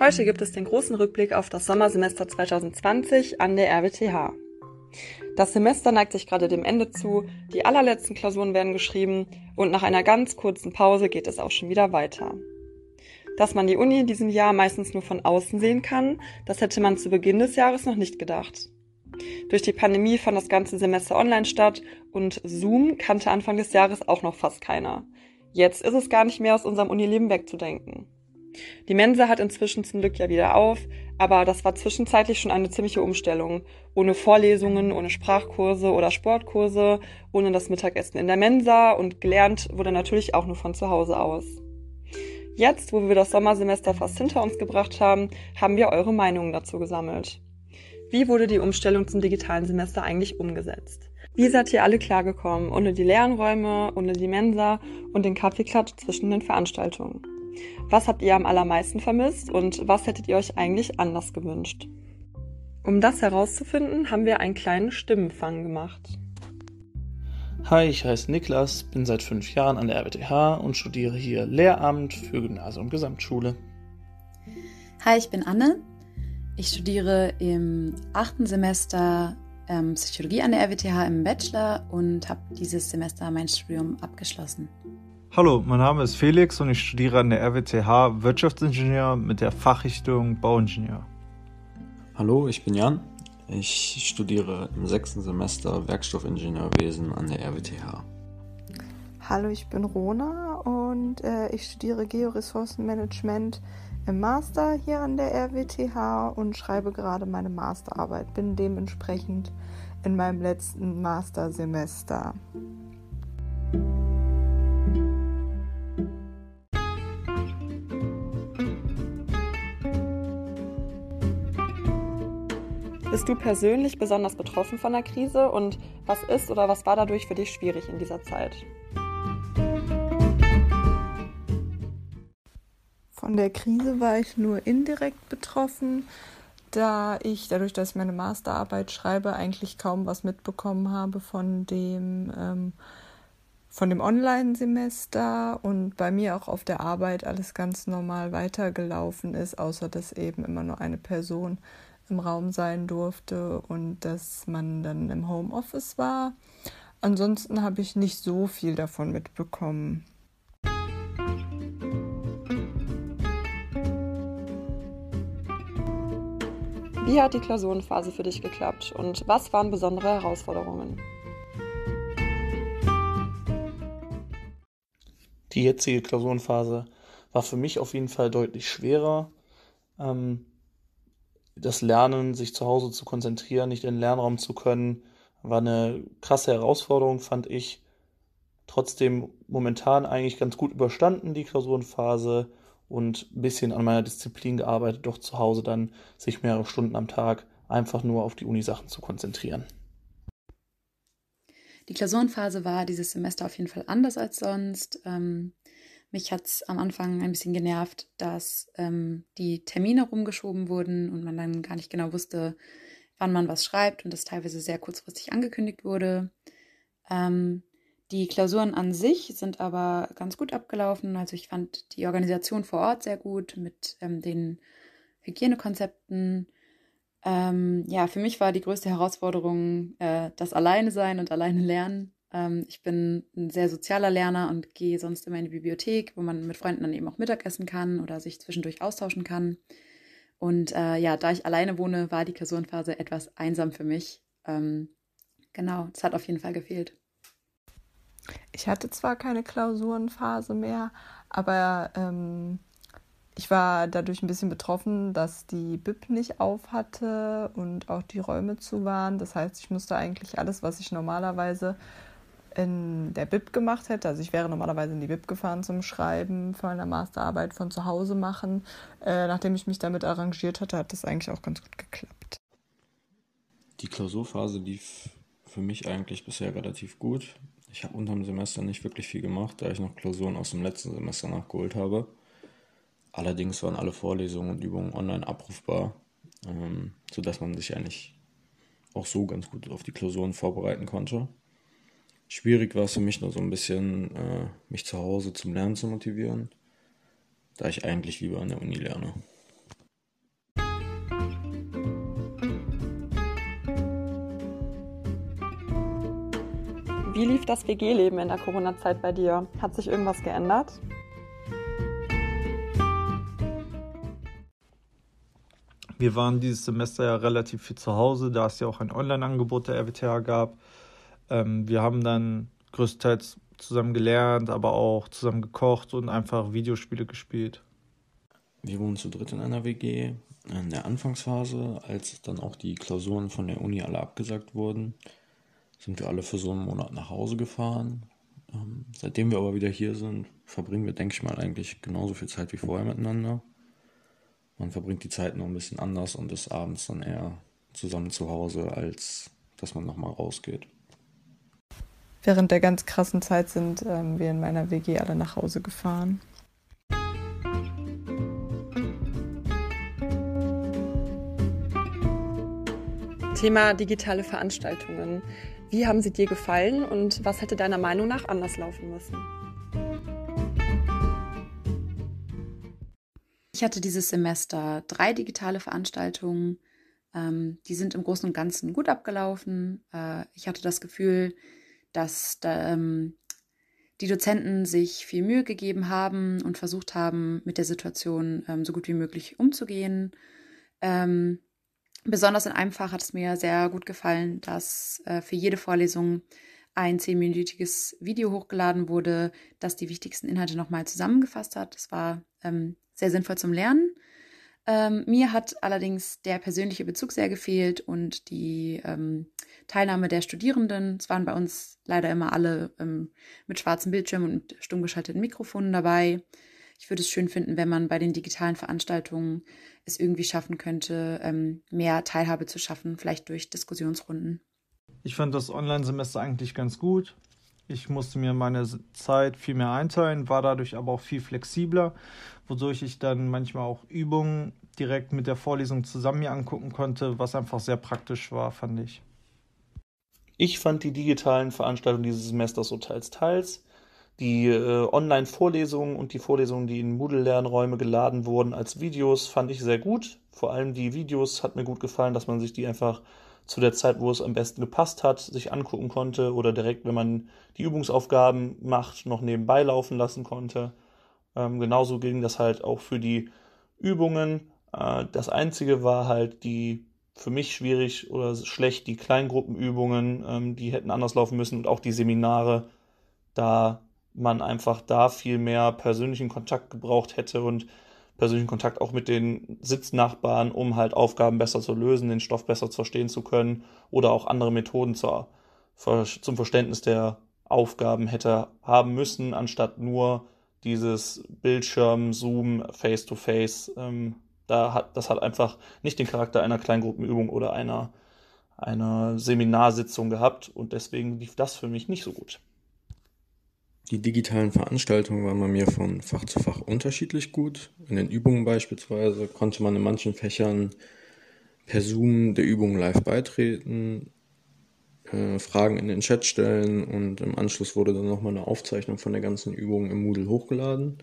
Heute gibt es den großen Rückblick auf das Sommersemester 2020 an der RWTH. Das Semester neigt sich gerade dem Ende zu, die allerletzten Klausuren werden geschrieben und nach einer ganz kurzen Pause geht es auch schon wieder weiter. Dass man die Uni in diesem Jahr meistens nur von außen sehen kann, das hätte man zu Beginn des Jahres noch nicht gedacht. Durch die Pandemie fand das ganze Semester online statt und Zoom kannte Anfang des Jahres auch noch fast keiner. Jetzt ist es gar nicht mehr aus unserem Unileben wegzudenken. Die Mensa hat inzwischen zum Glück ja wieder auf, aber das war zwischenzeitlich schon eine ziemliche Umstellung. Ohne Vorlesungen, ohne Sprachkurse oder Sportkurse, ohne das Mittagessen in der Mensa und gelernt wurde natürlich auch nur von zu Hause aus. Jetzt, wo wir das Sommersemester fast hinter uns gebracht haben, haben wir eure Meinungen dazu gesammelt. Wie wurde die Umstellung zum digitalen Semester eigentlich umgesetzt? Wie seid ihr alle klargekommen, ohne die Lernräume, ohne die Mensa und den Kaffeeklatsch zwischen den Veranstaltungen? Was habt ihr am allermeisten vermisst und was hättet ihr euch eigentlich anders gewünscht? Um das herauszufinden, haben wir einen kleinen Stimmenfang gemacht. Hi, ich heiße Niklas, bin seit fünf Jahren an der RWTH und studiere hier Lehramt für Gymnasium und Gesamtschule. Hi, ich bin Anne, ich studiere im achten Semester ähm, Psychologie an der RWTH im Bachelor und habe dieses Semester mein Studium abgeschlossen. Hallo, mein Name ist Felix und ich studiere an der RWTH Wirtschaftsingenieur mit der Fachrichtung Bauingenieur. Hallo, ich bin Jan. Ich studiere im sechsten Semester Werkstoffingenieurwesen an der RWTH. Hallo, ich bin Rona und äh, ich studiere Georessourcenmanagement im Master hier an der RWTH und schreibe gerade meine Masterarbeit. Bin dementsprechend in meinem letzten Mastersemester. Bist du persönlich besonders betroffen von der Krise und was ist oder was war dadurch für dich schwierig in dieser Zeit? Von der Krise war ich nur indirekt betroffen, da ich dadurch, dass ich meine Masterarbeit schreibe, eigentlich kaum was mitbekommen habe von dem ähm, dem Online-Semester und bei mir auch auf der Arbeit alles ganz normal weitergelaufen ist, außer dass eben immer nur eine Person im Raum sein durfte und dass man dann im Homeoffice war. Ansonsten habe ich nicht so viel davon mitbekommen. Wie hat die Klausurenphase für dich geklappt und was waren besondere Herausforderungen? Die jetzige Klausurenphase war für mich auf jeden Fall deutlich schwerer. Ähm, das Lernen, sich zu Hause zu konzentrieren, nicht in den Lernraum zu können, war eine krasse Herausforderung, fand ich. Trotzdem momentan eigentlich ganz gut überstanden, die Klausurenphase und ein bisschen an meiner Disziplin gearbeitet, doch zu Hause dann sich mehrere Stunden am Tag einfach nur auf die Uni-Sachen zu konzentrieren. Die Klausurenphase war dieses Semester auf jeden Fall anders als sonst. Ähm, mich hat es am Anfang ein bisschen genervt, dass ähm, die Termine rumgeschoben wurden und man dann gar nicht genau wusste, wann man was schreibt und das teilweise sehr kurzfristig angekündigt wurde. Ähm, die Klausuren an sich sind aber ganz gut abgelaufen. Also ich fand die Organisation vor Ort sehr gut mit ähm, den Hygienekonzepten. Ähm, ja, für mich war die größte Herausforderung äh, das Alleine sein und alleine lernen. Ähm, ich bin ein sehr sozialer Lerner und gehe sonst immer in die Bibliothek, wo man mit Freunden dann eben auch Mittagessen kann oder sich zwischendurch austauschen kann. Und äh, ja, da ich alleine wohne, war die Klausurenphase etwas einsam für mich. Ähm, genau, es hat auf jeden Fall gefehlt. Ich hatte zwar keine Klausurenphase mehr, aber ähm, ich war dadurch ein bisschen betroffen, dass die BIP nicht auf hatte und auch die Räume zu waren. Das heißt, ich musste eigentlich alles, was ich normalerweise in der BIP gemacht hätte, also ich wäre normalerweise in die BIP gefahren zum Schreiben von einer Masterarbeit von zu Hause machen. Äh, nachdem ich mich damit arrangiert hatte, hat das eigentlich auch ganz gut geklappt. Die Klausurphase lief für mich eigentlich bisher relativ gut. Ich habe unter dem Semester nicht wirklich viel gemacht, da ich noch Klausuren aus dem letzten Semester nachgeholt habe. Allerdings waren alle Vorlesungen und Übungen online abrufbar, ähm, sodass man sich eigentlich auch so ganz gut auf die Klausuren vorbereiten konnte. Schwierig war es für mich nur so ein bisschen, äh, mich zu Hause zum Lernen zu motivieren, da ich eigentlich lieber an der Uni lerne. Wie lief das WG-Leben in der Corona-Zeit bei dir? Hat sich irgendwas geändert? Wir waren dieses Semester ja relativ viel zu Hause, da es ja auch ein Online-Angebot der RWTH gab. Ähm, wir haben dann größtenteils zusammen gelernt, aber auch zusammen gekocht und einfach Videospiele gespielt. Wir wohnen zu dritt in einer WG. In der Anfangsphase, als dann auch die Klausuren von der Uni alle abgesagt wurden, sind wir alle für so einen Monat nach Hause gefahren. Ähm, seitdem wir aber wieder hier sind, verbringen wir, denke ich mal, eigentlich genauso viel Zeit wie vorher miteinander. Man verbringt die Zeit nur ein bisschen anders und ist abends dann eher zusammen zu Hause, als dass man nochmal rausgeht. Während der ganz krassen Zeit sind ähm, wir in meiner WG alle nach Hause gefahren. Thema digitale Veranstaltungen. Wie haben sie dir gefallen und was hätte deiner Meinung nach anders laufen müssen? Ich hatte dieses Semester drei digitale Veranstaltungen. Ähm, die sind im Großen und Ganzen gut abgelaufen. Äh, ich hatte das Gefühl, dass da, ähm, die Dozenten sich viel Mühe gegeben haben und versucht haben, mit der Situation ähm, so gut wie möglich umzugehen. Ähm, Besonders in einem Fach hat es mir sehr gut gefallen, dass äh, für jede Vorlesung ein zehnminütiges Video hochgeladen wurde, das die wichtigsten Inhalte nochmal zusammengefasst hat. Das war ähm, sehr sinnvoll zum Lernen. Ähm, mir hat allerdings der persönliche Bezug sehr gefehlt und die ähm, Teilnahme der Studierenden. Es waren bei uns leider immer alle ähm, mit schwarzem Bildschirm und stumm geschalteten Mikrofonen dabei. Ich würde es schön finden, wenn man bei den digitalen Veranstaltungen es irgendwie schaffen könnte, ähm, mehr Teilhabe zu schaffen, vielleicht durch Diskussionsrunden. Ich fand das Online-Semester eigentlich ganz gut. Ich musste mir meine Zeit viel mehr einteilen, war dadurch aber auch viel flexibler, wodurch ich dann manchmal auch Übungen direkt mit der Vorlesung zusammen mir angucken konnte, was einfach sehr praktisch war, fand ich. Ich fand die digitalen Veranstaltungen dieses Semesters so teils, teils die äh, Online-Vorlesungen und die Vorlesungen, die in Moodle-Lernräume geladen wurden als Videos, fand ich sehr gut. Vor allem die Videos hat mir gut gefallen, dass man sich die einfach zu der Zeit, wo es am besten gepasst hat, sich angucken konnte oder direkt, wenn man die Übungsaufgaben macht, noch nebenbei laufen lassen konnte. Ähm, genauso ging das halt auch für die Übungen. Äh, das Einzige war halt die für mich schwierig oder schlecht, die Kleingruppenübungen, ähm, die hätten anders laufen müssen und auch die Seminare. Da man einfach da viel mehr persönlichen Kontakt gebraucht hätte und persönlichen Kontakt auch mit den Sitznachbarn, um halt Aufgaben besser zu lösen, den Stoff besser verstehen zu können oder auch andere Methoden zur, zum Verständnis der Aufgaben hätte haben müssen, anstatt nur dieses Bildschirm, Zoom, Face-to-Face. Ähm, da hat, das hat einfach nicht den Charakter einer Kleingruppenübung oder einer, einer Seminarsitzung gehabt und deswegen lief das für mich nicht so gut. Die digitalen Veranstaltungen waren bei mir von Fach zu Fach unterschiedlich gut. In den Übungen beispielsweise konnte man in manchen Fächern per Zoom der Übung live beitreten, äh, Fragen in den Chat stellen und im Anschluss wurde dann nochmal eine Aufzeichnung von der ganzen Übung im Moodle hochgeladen.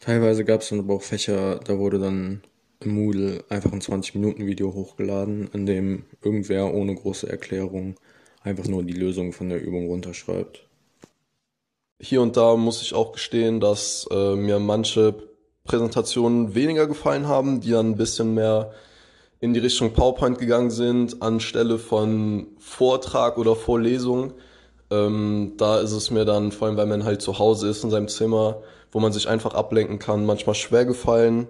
Teilweise gab es dann aber auch Fächer, da wurde dann im Moodle einfach ein 20-Minuten-Video hochgeladen, in dem irgendwer ohne große Erklärung einfach nur die Lösung von der Übung runterschreibt. Hier und da muss ich auch gestehen, dass äh, mir manche Präsentationen weniger gefallen haben, die dann ein bisschen mehr in die Richtung PowerPoint gegangen sind, anstelle von Vortrag oder Vorlesung. Ähm, da ist es mir dann, vor allem weil man halt zu Hause ist in seinem Zimmer, wo man sich einfach ablenken kann, manchmal schwer gefallen,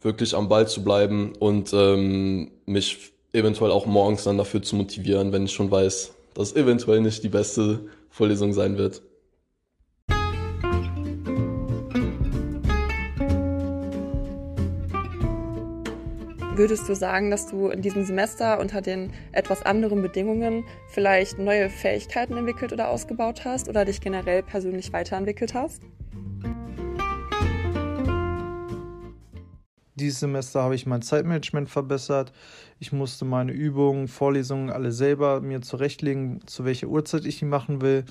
wirklich am Ball zu bleiben und ähm, mich eventuell auch morgens dann dafür zu motivieren, wenn ich schon weiß, dass eventuell nicht die beste Vorlesung sein wird. Würdest du sagen, dass du in diesem Semester unter den etwas anderen Bedingungen vielleicht neue Fähigkeiten entwickelt oder ausgebaut hast oder dich generell persönlich weiterentwickelt hast? Dieses Semester habe ich mein Zeitmanagement verbessert. Ich musste meine Übungen, Vorlesungen alle selber mir zurechtlegen, zu welcher Uhrzeit ich die machen will.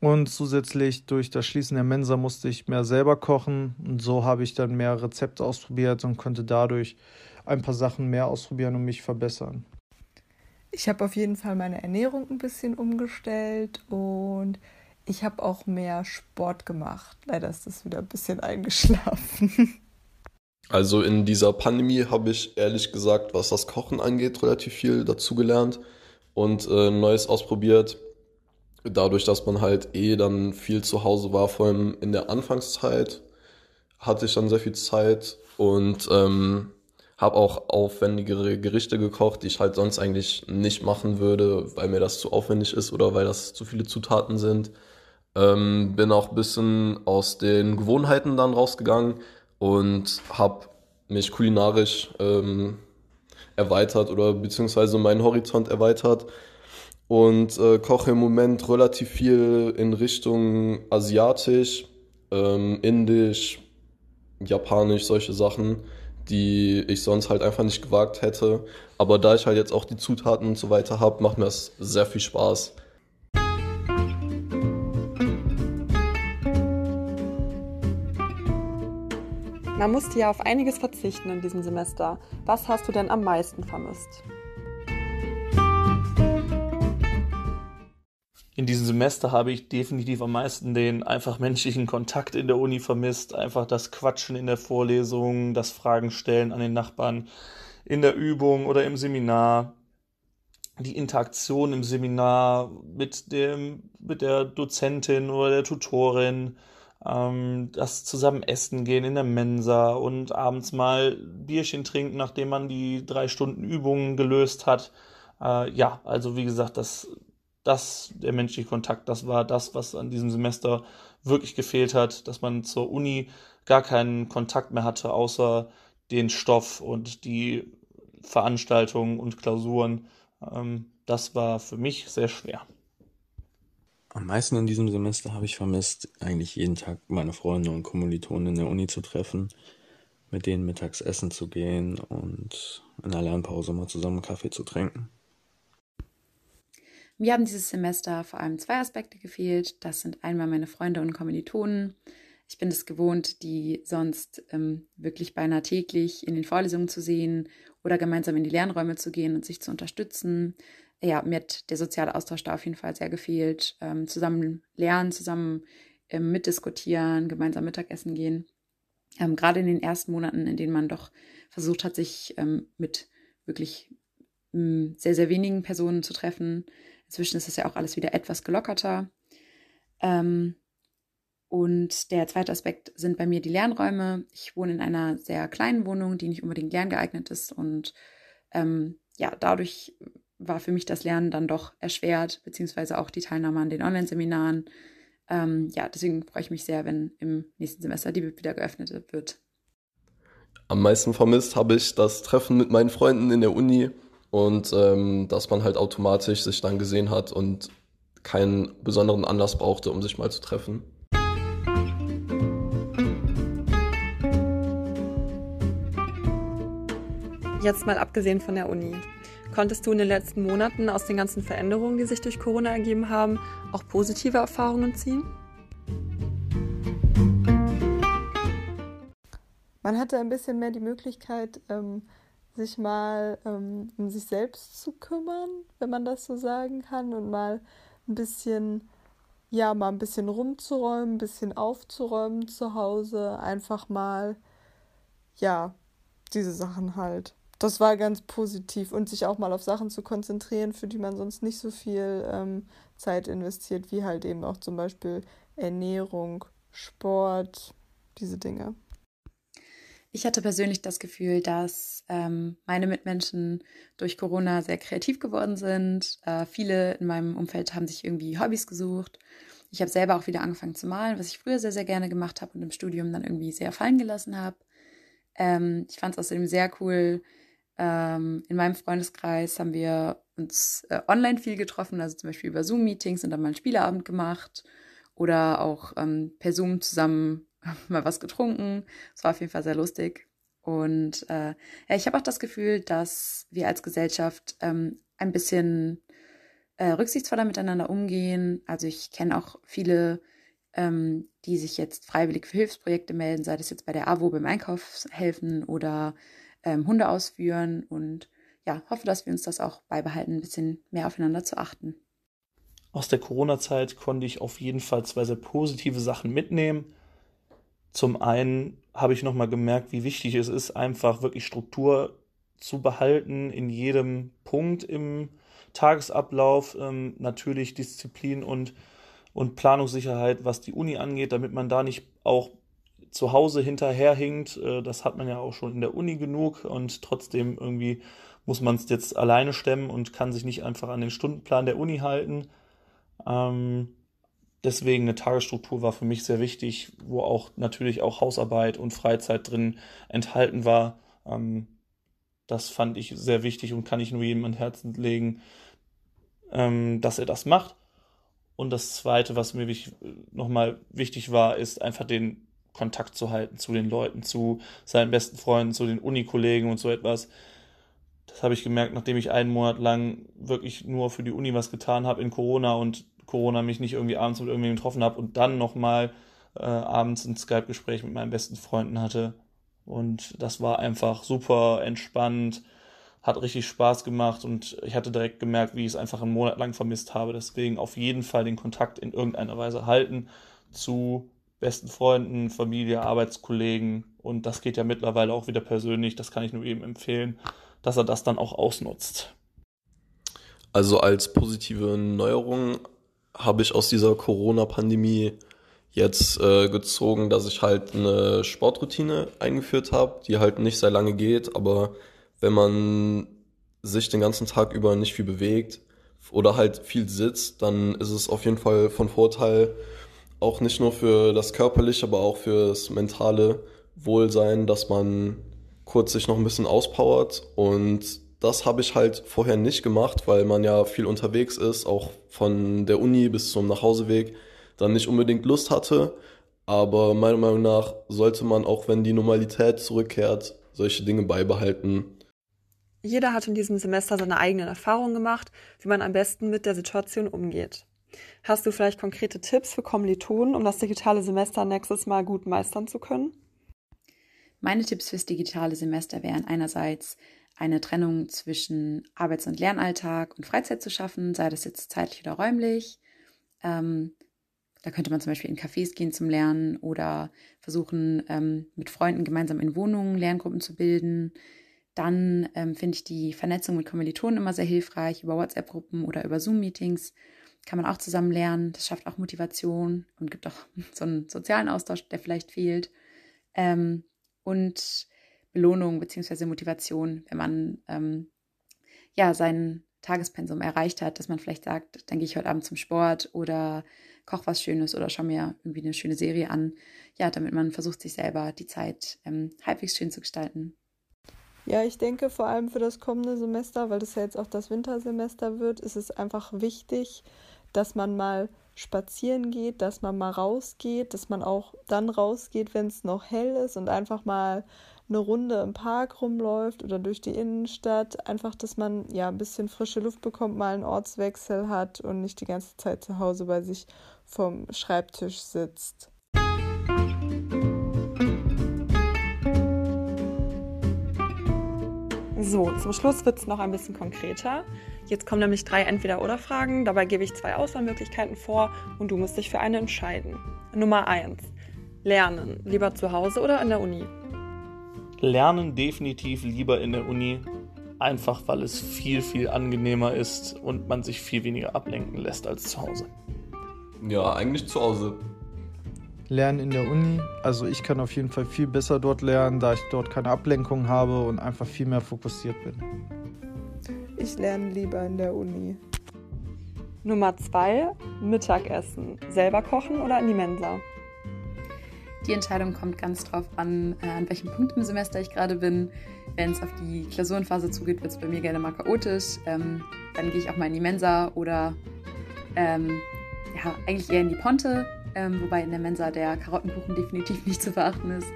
Und zusätzlich durch das Schließen der Mensa musste ich mehr selber kochen. Und so habe ich dann mehr Rezepte ausprobiert und konnte dadurch ein paar Sachen mehr ausprobieren und mich verbessern. Ich habe auf jeden Fall meine Ernährung ein bisschen umgestellt und ich habe auch mehr Sport gemacht. Leider ist das wieder ein bisschen eingeschlafen. Also in dieser Pandemie habe ich ehrlich gesagt, was das Kochen angeht, relativ viel dazugelernt und äh, Neues ausprobiert. Dadurch, dass man halt eh dann viel zu Hause war, vor allem in der Anfangszeit, hatte ich dann sehr viel Zeit und ähm, habe auch aufwendigere Gerichte gekocht, die ich halt sonst eigentlich nicht machen würde, weil mir das zu aufwendig ist oder weil das zu viele Zutaten sind. Ähm, bin auch ein bisschen aus den Gewohnheiten dann rausgegangen und habe mich kulinarisch ähm, erweitert oder beziehungsweise meinen Horizont erweitert und äh, koche im Moment relativ viel in Richtung asiatisch, ähm, indisch, japanisch, solche Sachen, die ich sonst halt einfach nicht gewagt hätte. Aber da ich halt jetzt auch die Zutaten und so weiter habe, macht mir das sehr viel Spaß. Man musste ja auf einiges verzichten in diesem Semester. Was hast du denn am meisten vermisst? In diesem Semester habe ich definitiv am meisten den einfach menschlichen Kontakt in der Uni vermisst. Einfach das Quatschen in der Vorlesung, das Fragen stellen an den Nachbarn in der Übung oder im Seminar. Die Interaktion im Seminar mit dem, mit der Dozentin oder der Tutorin ähm, das zusammen essen gehen in der Mensa und abends mal Bierchen trinken, nachdem man die drei Stunden Übungen gelöst hat. Äh, ja, also wie gesagt, das, das, der menschliche Kontakt, das war das, was an diesem Semester wirklich gefehlt hat, dass man zur Uni gar keinen Kontakt mehr hatte, außer den Stoff und die Veranstaltungen und Klausuren. Ähm, das war für mich sehr schwer. Am meisten in diesem Semester habe ich vermisst, eigentlich jeden Tag meine Freunde und Kommilitonen in der Uni zu treffen, mit denen mittags essen zu gehen und in der Lernpause mal zusammen Kaffee zu trinken. Mir haben dieses Semester vor allem zwei Aspekte gefehlt. Das sind einmal meine Freunde und Kommilitonen. Ich bin es gewohnt, die sonst ähm, wirklich beinahe täglich in den Vorlesungen zu sehen oder gemeinsam in die Lernräume zu gehen und sich zu unterstützen ja, mir hat der soziale Austausch da auf jeden Fall sehr gefehlt. Ähm, zusammen lernen, zusammen ähm, mitdiskutieren, gemeinsam Mittagessen gehen. Ähm, Gerade in den ersten Monaten, in denen man doch versucht hat, sich ähm, mit wirklich ähm, sehr, sehr wenigen Personen zu treffen. Inzwischen ist es ja auch alles wieder etwas gelockerter. Ähm, und der zweite Aspekt sind bei mir die Lernräume. Ich wohne in einer sehr kleinen Wohnung, die nicht unbedingt lerngeeignet ist. Und ja, dadurch war für mich das Lernen dann doch erschwert, beziehungsweise auch die Teilnahme an den Online-Seminaren. Ähm, ja, deswegen freue ich mich sehr, wenn im nächsten Semester die BIP wieder geöffnet wird. Am meisten vermisst habe ich das Treffen mit meinen Freunden in der Uni und ähm, dass man halt automatisch sich dann gesehen hat und keinen besonderen Anlass brauchte, um sich mal zu treffen. Jetzt mal abgesehen von der Uni. Konntest du in den letzten Monaten aus den ganzen Veränderungen, die sich durch Corona ergeben haben, auch positive Erfahrungen ziehen? Man hatte ein bisschen mehr die Möglichkeit, ähm, sich mal ähm, um sich selbst zu kümmern, wenn man das so sagen kann, und mal ein bisschen, ja, mal ein bisschen rumzuräumen, ein bisschen aufzuräumen zu Hause, einfach mal, ja, diese Sachen halt das war ganz positiv und sich auch mal auf Sachen zu konzentrieren, für die man sonst nicht so viel ähm, Zeit investiert, wie halt eben auch zum Beispiel Ernährung, Sport, diese Dinge. Ich hatte persönlich das Gefühl, dass ähm, meine Mitmenschen durch Corona sehr kreativ geworden sind. Äh, viele in meinem Umfeld haben sich irgendwie Hobbys gesucht. Ich habe selber auch wieder angefangen zu malen, was ich früher sehr, sehr gerne gemacht habe und im Studium dann irgendwie sehr fallen gelassen habe. Ähm, ich fand es außerdem sehr cool, ähm, in meinem Freundeskreis haben wir uns äh, online viel getroffen, also zum Beispiel über Zoom-Meetings und dann mal einen Spieleabend gemacht oder auch ähm, per Zoom zusammen mal was getrunken. Es war auf jeden Fall sehr lustig. Und äh, ja, ich habe auch das Gefühl, dass wir als Gesellschaft ähm, ein bisschen äh, rücksichtsvoller miteinander umgehen. Also ich kenne auch viele, ähm, die sich jetzt freiwillig für Hilfsprojekte melden, sei das jetzt bei der AWO beim Einkauf helfen oder ähm, Hunde ausführen. Und ja, hoffe, dass wir uns das auch beibehalten, ein bisschen mehr aufeinander zu achten. Aus der Corona-Zeit konnte ich auf jeden Fall zwei sehr positive Sachen mitnehmen. Zum einen habe ich nochmal gemerkt, wie wichtig es ist, einfach wirklich Struktur zu behalten in jedem Punkt im Tagesablauf. Ähm, natürlich Disziplin und, und Planungssicherheit, was die Uni angeht, damit man da nicht auch zu Hause hinterherhinkt. Äh, das hat man ja auch schon in der Uni genug und trotzdem irgendwie muss man es jetzt alleine stemmen und kann sich nicht einfach an den Stundenplan der Uni halten. Ähm, deswegen eine Tagesstruktur war für mich sehr wichtig, wo auch natürlich auch Hausarbeit und Freizeit drin enthalten war. Ähm, das fand ich sehr wichtig und kann ich nur jedem an Herzen legen, ähm, dass er das macht. Und das Zweite, was mir nochmal wichtig war, ist einfach den Kontakt zu halten zu den Leuten, zu seinen besten Freunden, zu den Unikollegen und so etwas. Das habe ich gemerkt, nachdem ich einen Monat lang wirklich nur für die Uni was getan habe in Corona und Corona mich nicht irgendwie abends mit irgendjemandem getroffen habe und dann nochmal äh, abends ein Skype-Gespräch mit meinen besten Freunden hatte. Und das war einfach super entspannt, hat richtig Spaß gemacht und ich hatte direkt gemerkt, wie ich es einfach einen Monat lang vermisst habe. Deswegen auf jeden Fall den Kontakt in irgendeiner Weise halten zu besten Freunden, Familie, Arbeitskollegen und das geht ja mittlerweile auch wieder persönlich. Das kann ich nur eben empfehlen dass er das dann auch ausnutzt. Also als positive Neuerung habe ich aus dieser Corona-Pandemie jetzt äh, gezogen, dass ich halt eine Sportroutine eingeführt habe, die halt nicht sehr lange geht, aber wenn man sich den ganzen Tag über nicht viel bewegt oder halt viel sitzt, dann ist es auf jeden Fall von Vorteil, auch nicht nur für das körperliche, aber auch für das mentale Wohlsein, dass man kurz sich noch ein bisschen auspowert und das habe ich halt vorher nicht gemacht, weil man ja viel unterwegs ist, auch von der Uni bis zum Nachhauseweg, dann nicht unbedingt Lust hatte. Aber meiner Meinung nach sollte man auch, wenn die Normalität zurückkehrt, solche Dinge beibehalten. Jeder hat in diesem Semester seine eigenen Erfahrungen gemacht, wie man am besten mit der Situation umgeht. Hast du vielleicht konkrete Tipps für Kommilitonen, um das digitale Semester nächstes Mal gut meistern zu können? Meine Tipps fürs digitale Semester wären einerseits eine Trennung zwischen Arbeits- und Lernalltag und Freizeit zu schaffen, sei das jetzt zeitlich oder räumlich. Ähm, da könnte man zum Beispiel in Cafés gehen zum Lernen oder versuchen, ähm, mit Freunden gemeinsam in Wohnungen Lerngruppen zu bilden. Dann ähm, finde ich die Vernetzung mit Kommilitonen immer sehr hilfreich. Über WhatsApp-Gruppen oder über Zoom-Meetings kann man auch zusammen lernen. Das schafft auch Motivation und gibt auch so einen sozialen Austausch, der vielleicht fehlt. Ähm, und Belohnung beziehungsweise Motivation, wenn man ähm, ja sein Tagespensum erreicht hat, dass man vielleicht sagt, dann gehe ich heute Abend zum Sport oder koche was Schönes oder schaue mir irgendwie eine schöne Serie an. Ja, damit man versucht, sich selber die Zeit ähm, halbwegs schön zu gestalten. Ja, ich denke vor allem für das kommende Semester, weil das ja jetzt auch das Wintersemester wird, ist es einfach wichtig, dass man mal spazieren geht, dass man mal rausgeht, dass man auch dann rausgeht, wenn es noch hell ist und einfach mal eine Runde im Park rumläuft oder durch die Innenstadt. Einfach, dass man ja ein bisschen frische Luft bekommt, mal einen Ortswechsel hat und nicht die ganze Zeit zu Hause bei sich vom Schreibtisch sitzt. So, zum Schluss wird es noch ein bisschen konkreter. Jetzt kommen nämlich drei Entweder-Oder-Fragen. Dabei gebe ich zwei Auswahlmöglichkeiten vor und du musst dich für eine entscheiden. Nummer 1. Lernen. Lieber zu Hause oder in der Uni? Lernen definitiv lieber in der Uni. Einfach weil es viel, viel angenehmer ist und man sich viel weniger ablenken lässt als zu Hause. Ja, eigentlich zu Hause. Lernen in der Uni. Also ich kann auf jeden Fall viel besser dort lernen, da ich dort keine Ablenkung habe und einfach viel mehr fokussiert bin. Ich lerne lieber in der Uni. Nummer zwei, Mittagessen. Selber kochen oder in die Mensa? Die Entscheidung kommt ganz drauf an, äh, an welchem Punkt im Semester ich gerade bin. Wenn es auf die Klausurenphase zugeht, wird es bei mir gerne mal chaotisch. Ähm, dann gehe ich auch mal in die Mensa oder ähm, ja, eigentlich eher in die Ponte, ähm, wobei in der Mensa der Karottenkuchen definitiv nicht zu verachten ist.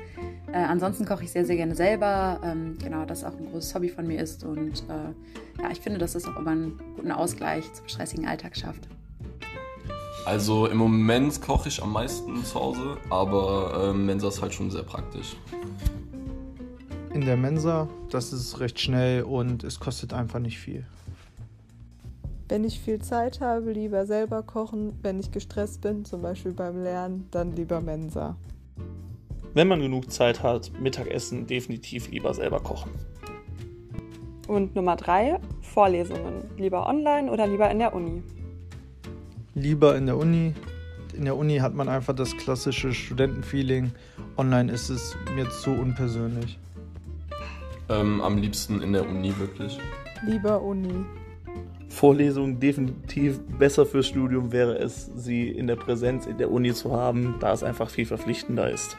Äh, ansonsten koche ich sehr, sehr gerne selber. Ähm, genau, das auch ein großes Hobby von mir ist. Und äh, ja, ich finde, dass das auch immer einen guten Ausgleich zum stressigen Alltag schafft. Also im Moment koche ich am meisten zu Hause, aber äh, Mensa ist halt schon sehr praktisch. in der Mensa. Das ist recht schnell und es kostet einfach nicht viel. Wenn ich viel Zeit habe, lieber selber kochen. Wenn ich gestresst bin, zum Beispiel beim Lernen, dann lieber Mensa. Wenn man genug Zeit hat, Mittagessen definitiv lieber selber kochen. Und Nummer drei, Vorlesungen. Lieber online oder lieber in der Uni? Lieber in der Uni. In der Uni hat man einfach das klassische Studentenfeeling. Online ist es mir zu unpersönlich. Ähm, am liebsten in der Uni wirklich. Lieber Uni. Vorlesungen definitiv besser fürs Studium wäre es, sie in der Präsenz in der Uni zu haben, da es einfach viel verpflichtender ist.